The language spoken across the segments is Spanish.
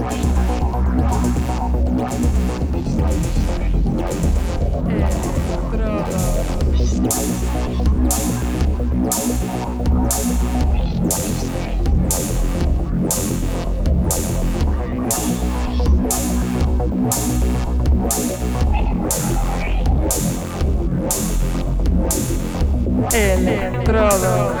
Estrada. Electrodos.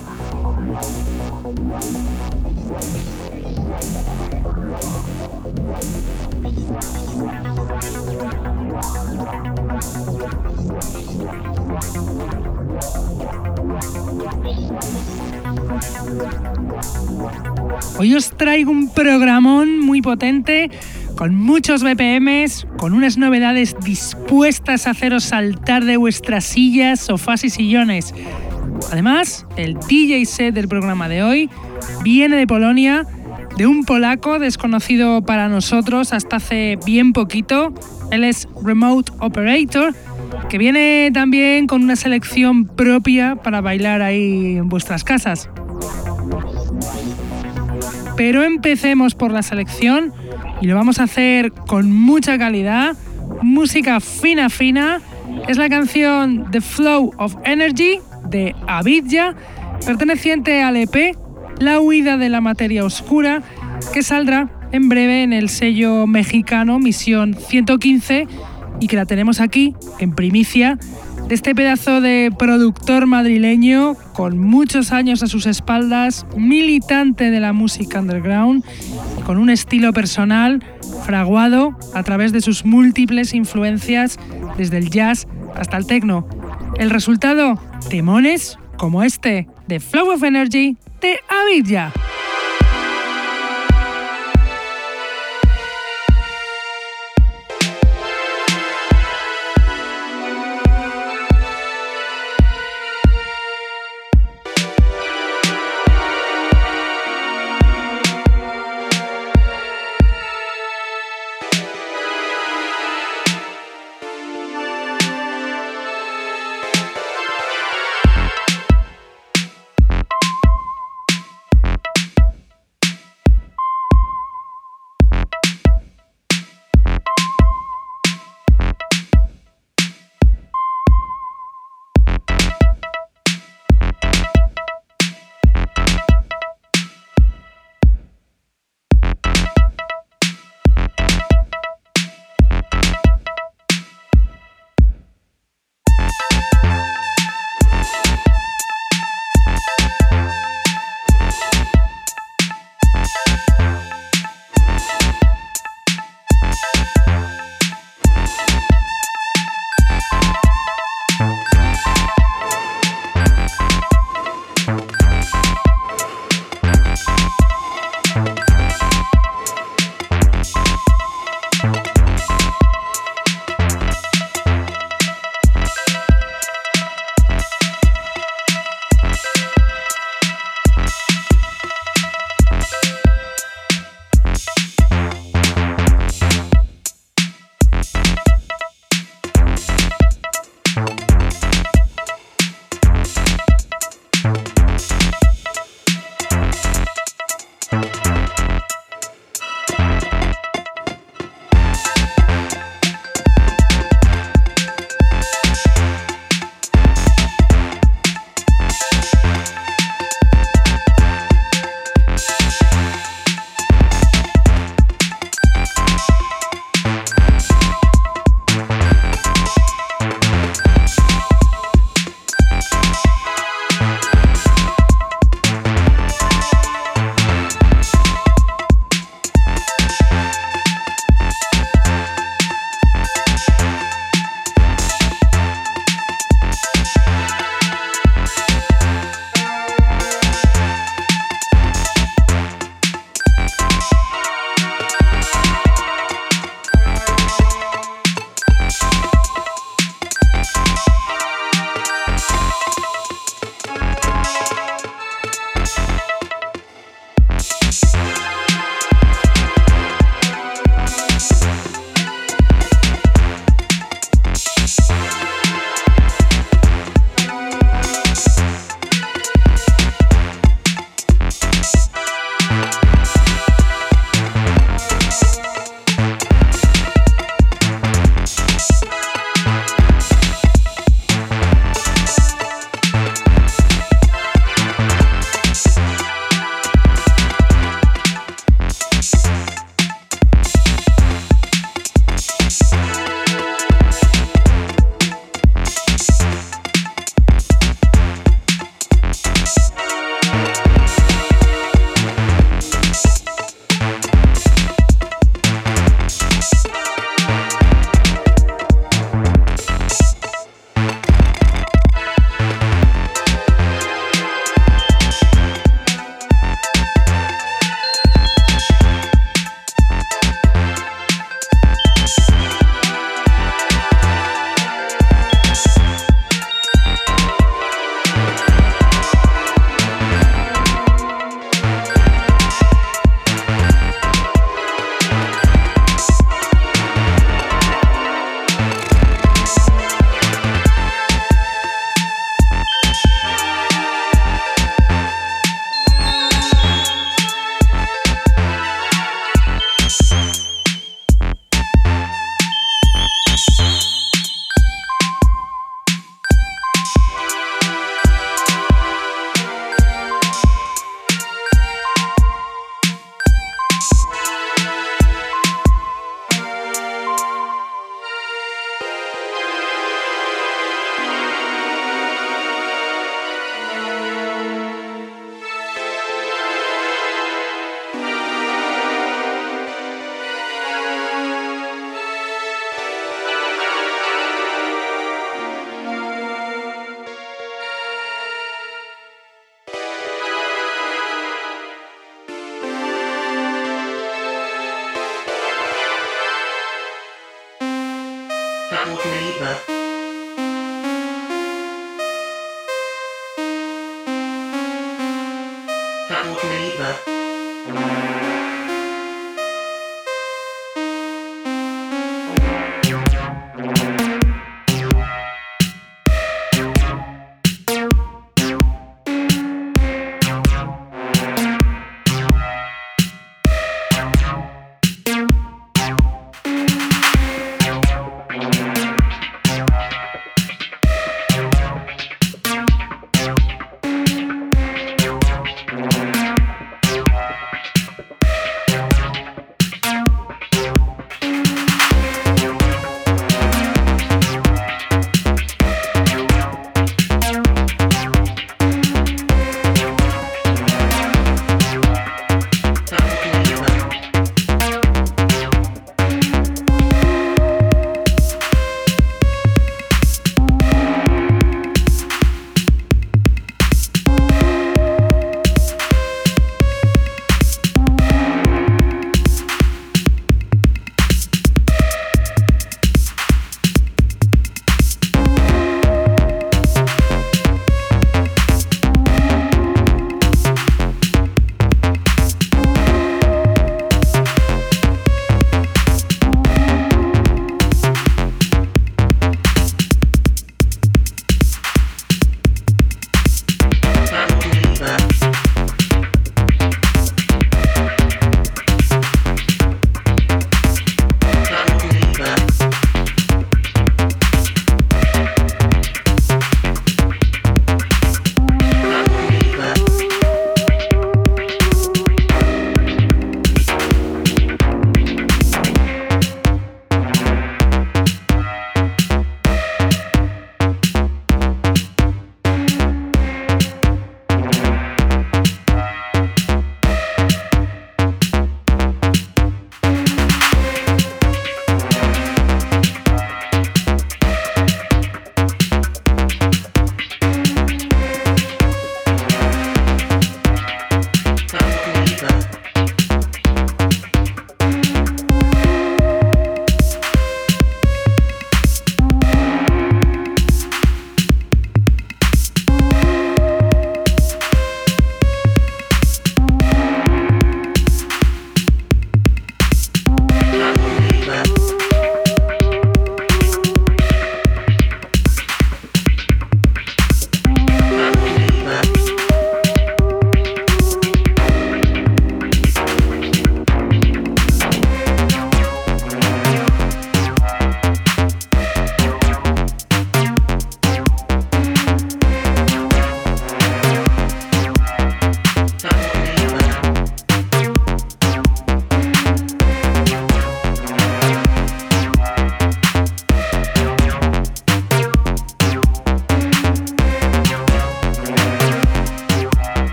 Hoy os traigo un programón muy potente, con muchos BPMs, con unas novedades dispuestas a haceros saltar de vuestras sillas, sofás y sillones. Además, el DJ set del programa de hoy viene de Polonia, de un polaco desconocido para nosotros hasta hace bien poquito. Él es Remote Operator, que viene también con una selección propia para bailar ahí en vuestras casas. Pero empecemos por la selección y lo vamos a hacer con mucha calidad, música fina fina. Es la canción The Flow of Energy de Avidya, perteneciente al EP La huida de la materia oscura, que saldrá en breve en el sello mexicano Misión 115 y que la tenemos aquí en primicia este pedazo de productor madrileño con muchos años a sus espaldas, militante de la música underground, con un estilo personal fraguado a través de sus múltiples influencias desde el jazz hasta el techno. El resultado, temones como este de Flow of Energy de Avidya.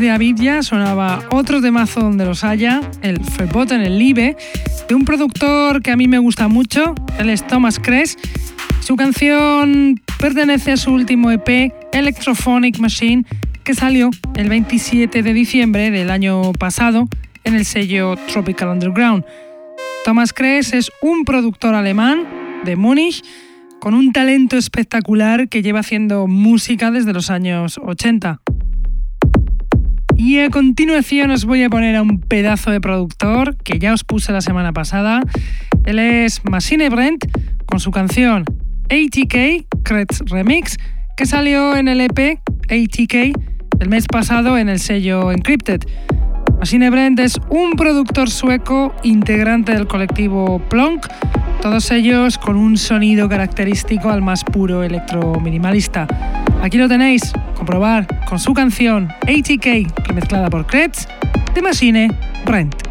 De Avidya sonaba otro temazo donde los haya, el en el Live, de un productor que a mí me gusta mucho, él es Thomas Kress. Su canción pertenece a su último EP, Electrophonic Machine, que salió el 27 de diciembre del año pasado en el sello Tropical Underground. Thomas Kress es un productor alemán de Múnich con un talento espectacular que lleva haciendo música desde los años 80. Y a continuación os voy a poner a un pedazo de productor que ya os puse la semana pasada. Él es Machine Brent con su canción ATK Kretz Remix que salió en el EP ATK el mes pasado en el sello Encrypted. Machine Brent es un productor sueco integrante del colectivo Plonk, todos ellos con un sonido característico al más puro electro minimalista. Aquí lo tenéis, comprobar con su canción ATK, remezclada por Kretz, de Machine Brent.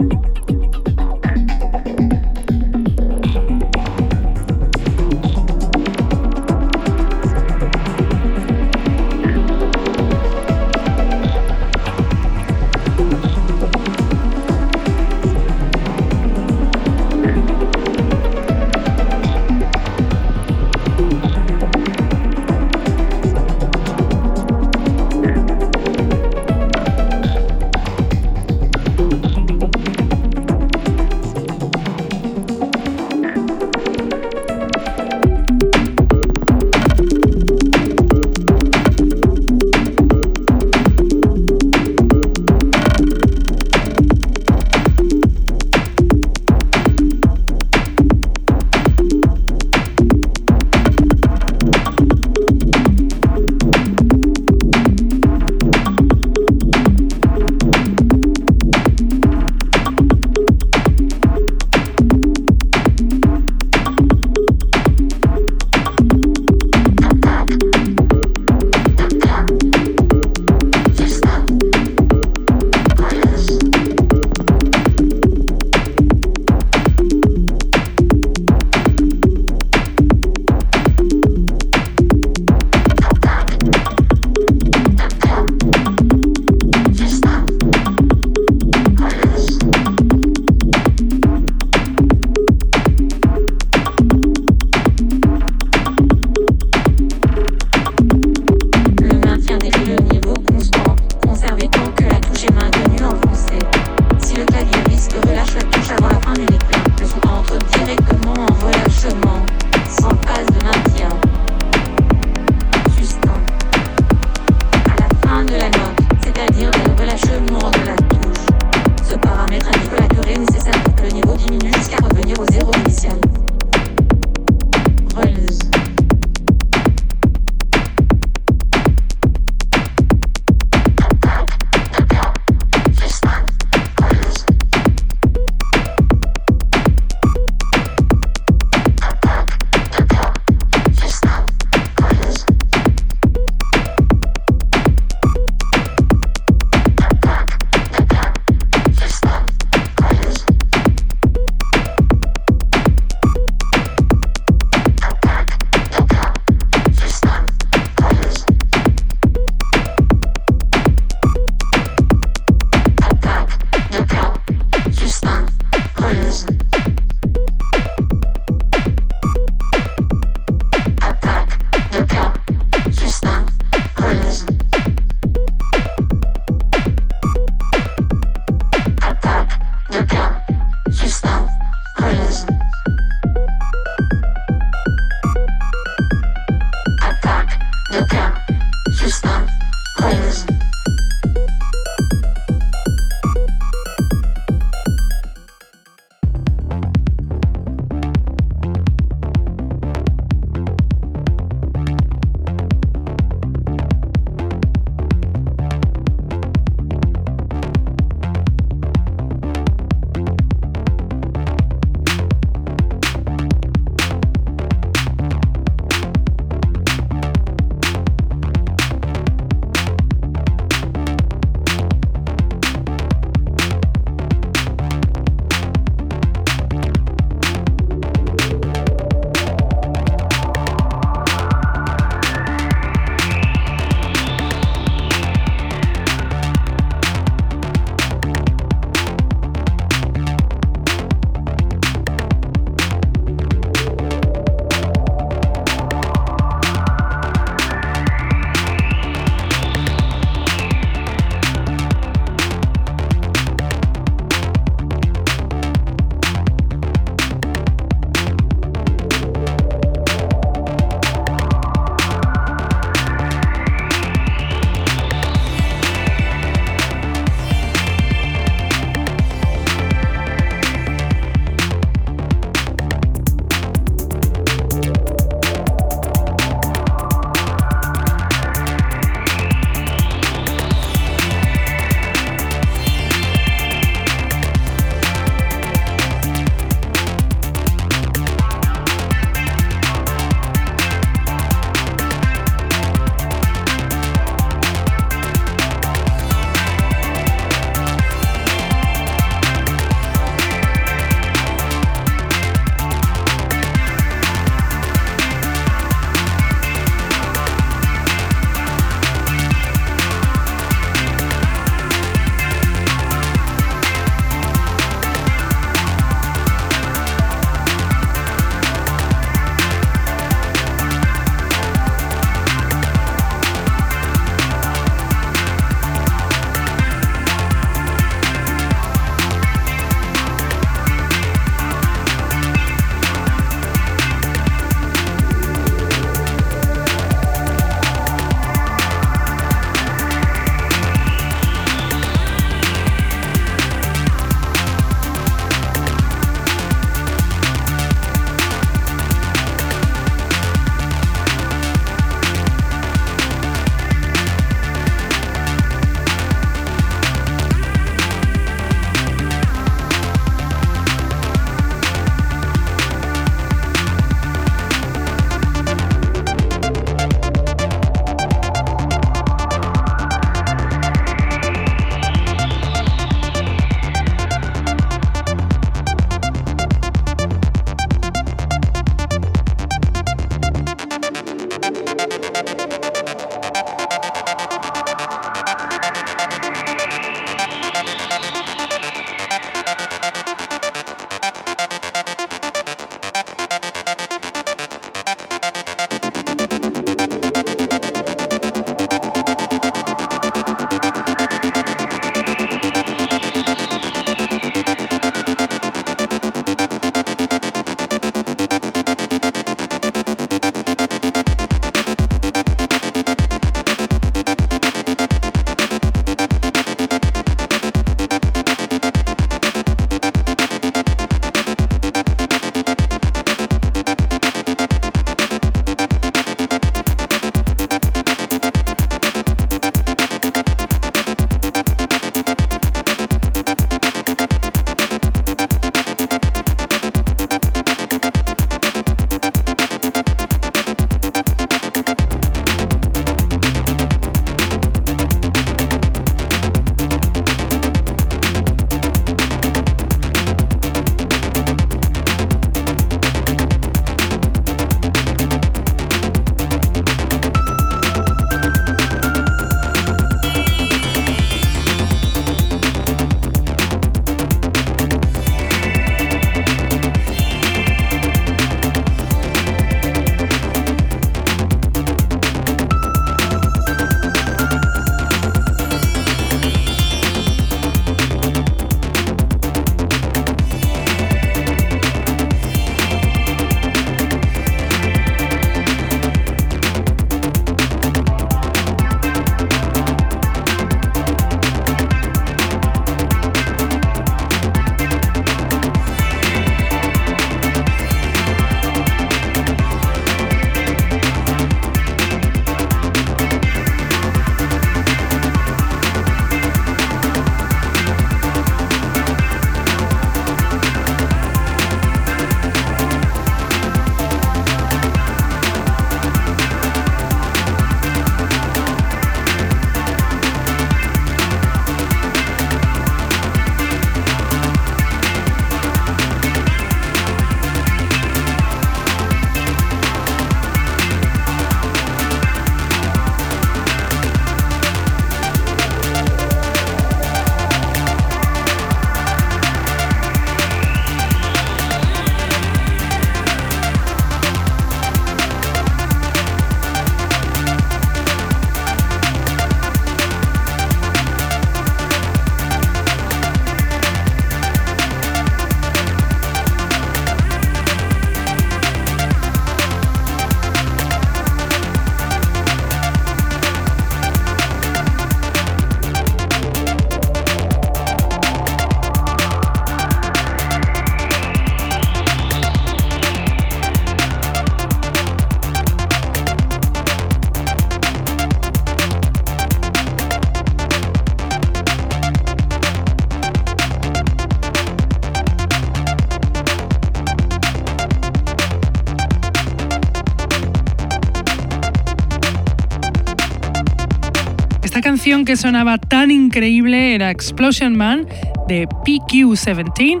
Que sonaba tan increíble era Explosion Man de PQ17,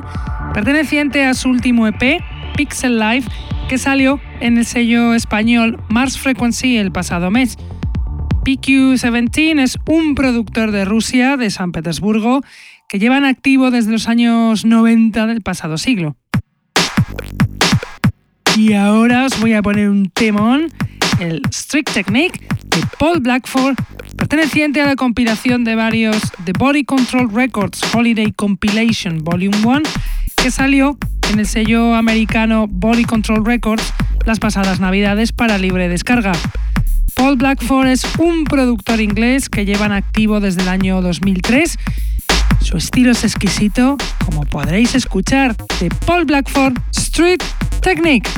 perteneciente a su último EP, Pixel Life, que salió en el sello español Mars Frequency el pasado mes. PQ17 es un productor de Rusia, de San Petersburgo, que llevan activo desde los años 90 del pasado siglo. Y ahora os voy a poner un temón, el Strict Technique de Paul Blackford, perteneciente a la compilación de varios The Body Control Records Holiday Compilation Volume 1, que salió en el sello americano Body Control Records las pasadas navidades para libre descarga. Paul Blackford es un productor inglés que lleva en activo desde el año 2003. Su estilo es exquisito, como podréis escuchar de Paul Blackford Street Technique.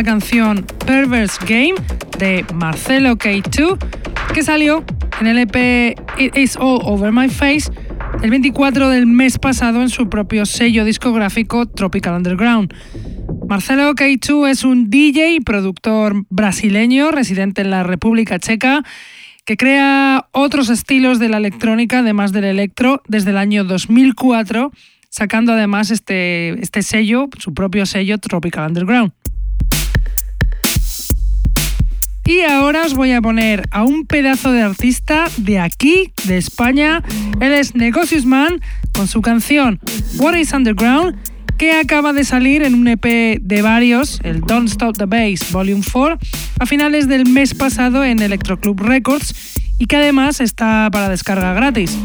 La canción Perverse Game de Marcelo K2, que salió en el EP It Is All Over My Face el 24 del mes pasado en su propio sello discográfico Tropical Underground. Marcelo K2 es un DJ y productor brasileño residente en la República Checa que crea otros estilos de la electrónica además del electro desde el año 2004 sacando además este, este sello, su propio sello Tropical Underground. Y ahora os voy a poner a un pedazo de artista de aquí, de España. Él es Negocius Man con su canción What is Underground, que acaba de salir en un EP de varios, el Don't Stop the Bass Volume 4, a finales del mes pasado en Electro Club Records y que además está para descarga gratis.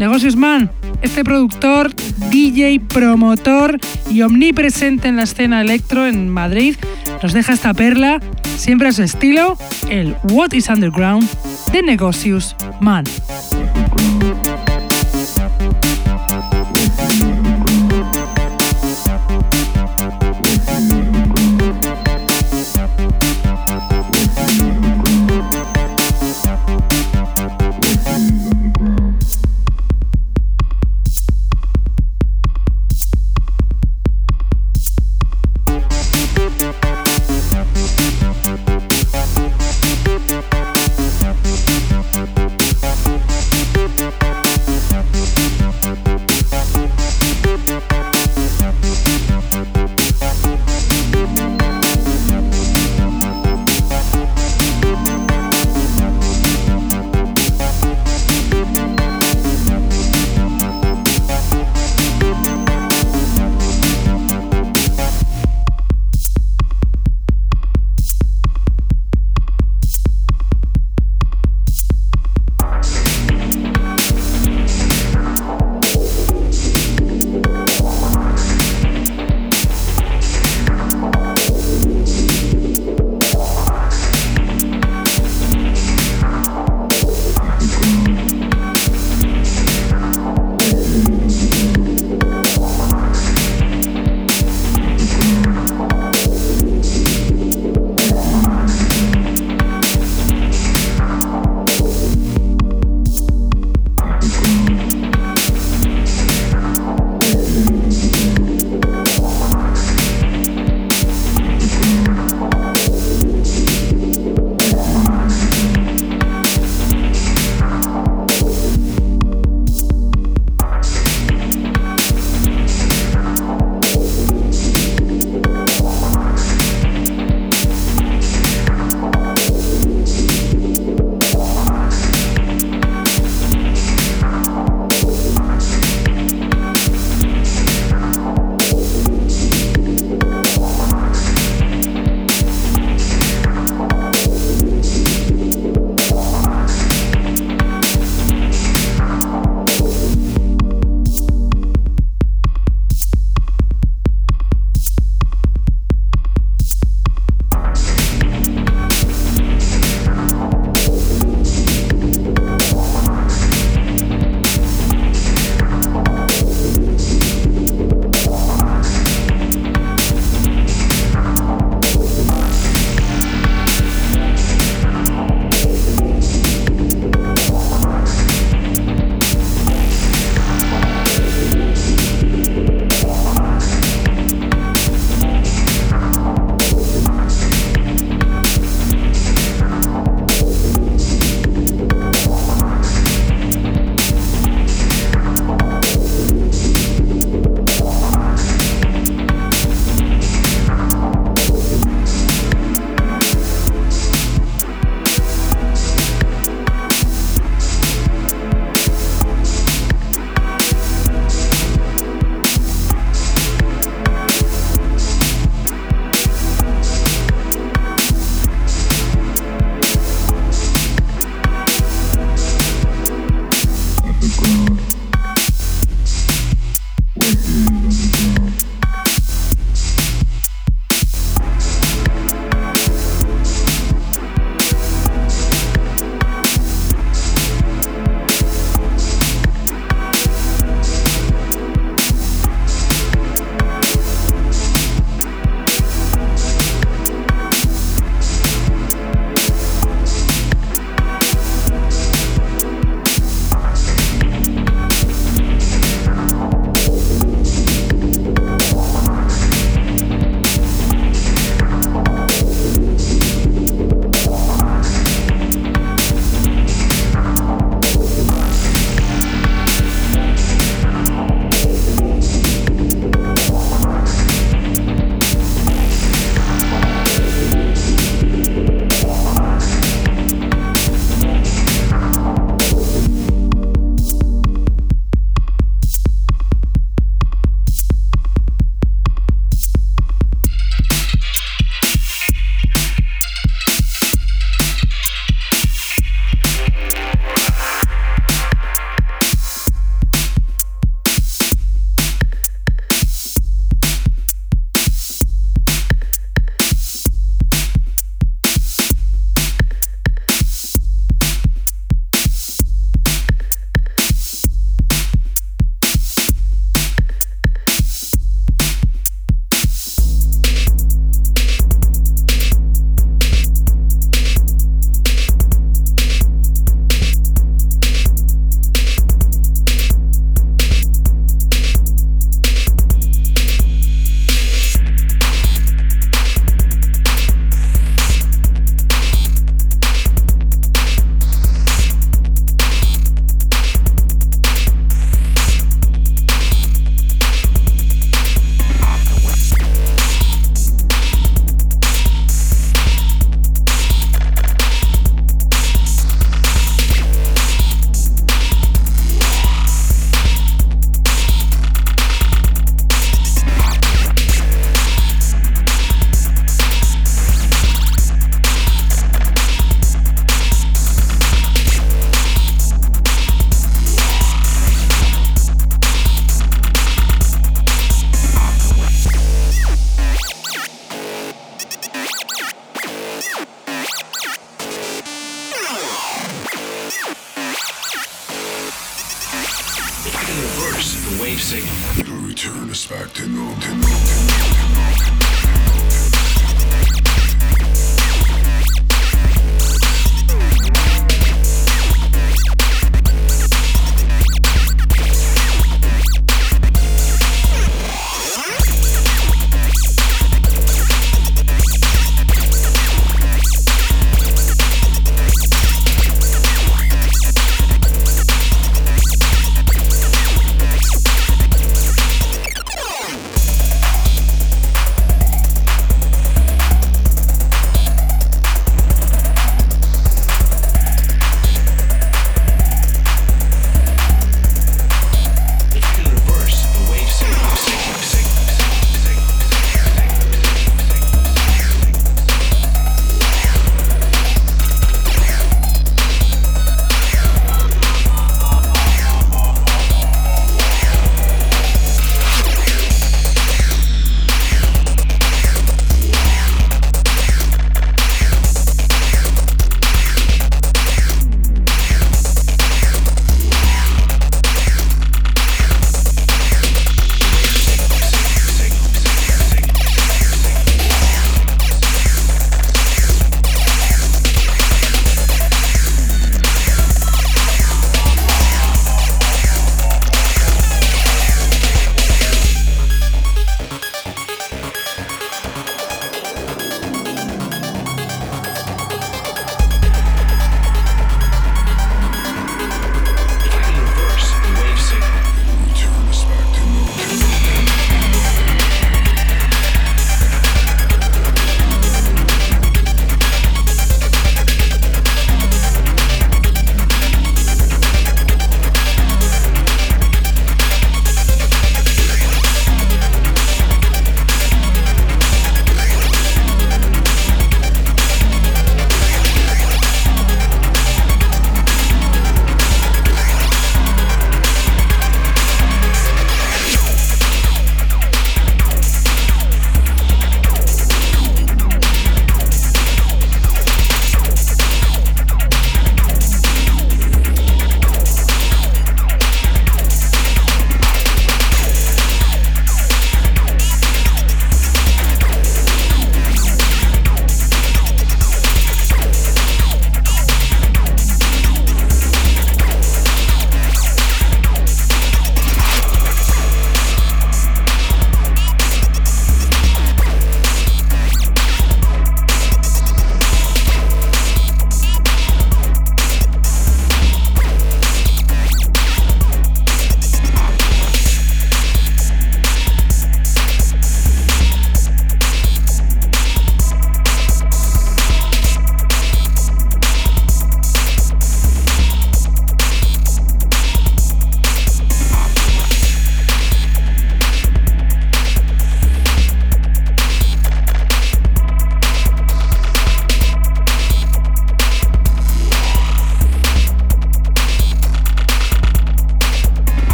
Negocios Man, este productor, DJ, promotor y omnipresente en la escena electro en Madrid, nos deja esta perla, siempre a su estilo, el What is Underground de Negocios Man.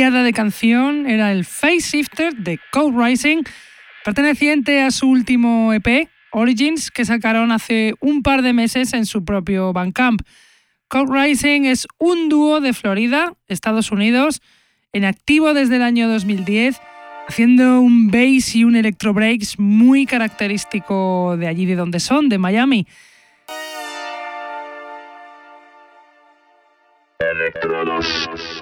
tierra de canción era el Face Shifter de Code Rising, perteneciente a su último EP, Origins, que sacaron hace un par de meses en su propio Bandcamp. Code Rising es un dúo de Florida, Estados Unidos, en activo desde el año 2010, haciendo un bass y un electro breaks muy característico de allí de donde son, de Miami. Electrodos.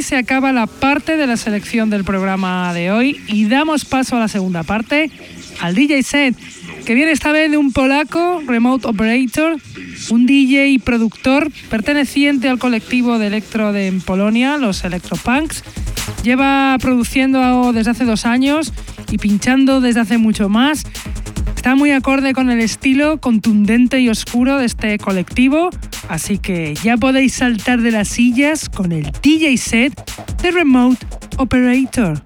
Se acaba la parte de la selección del programa de hoy y damos paso a la segunda parte, al DJ set, que viene esta vez de un polaco, Remote Operator, un DJ y productor perteneciente al colectivo de electro de en Polonia, los Electropunks. Lleva produciendo desde hace dos años y pinchando desde hace mucho más. Está muy acorde con el estilo contundente y oscuro de este colectivo, Así que ya podéis saltar de las sillas con el DJ set de Remote Operator.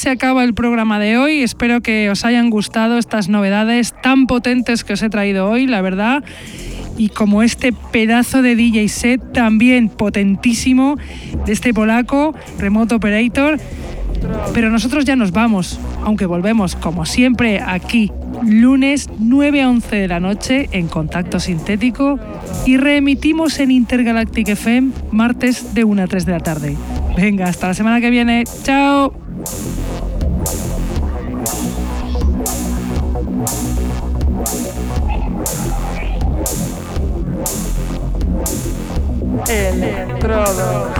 Se acaba el programa de hoy. Espero que os hayan gustado estas novedades tan potentes que os he traído hoy, la verdad. Y como este pedazo de DJ set también potentísimo de este polaco, Remote Operator. Pero nosotros ya nos vamos, aunque volvemos como siempre aquí lunes 9 a 11 de la noche en Contacto Sintético y reemitimos en Intergalactic FM martes de 1 a 3 de la tarde. Venga, hasta la semana que viene. Chao. Electrodos.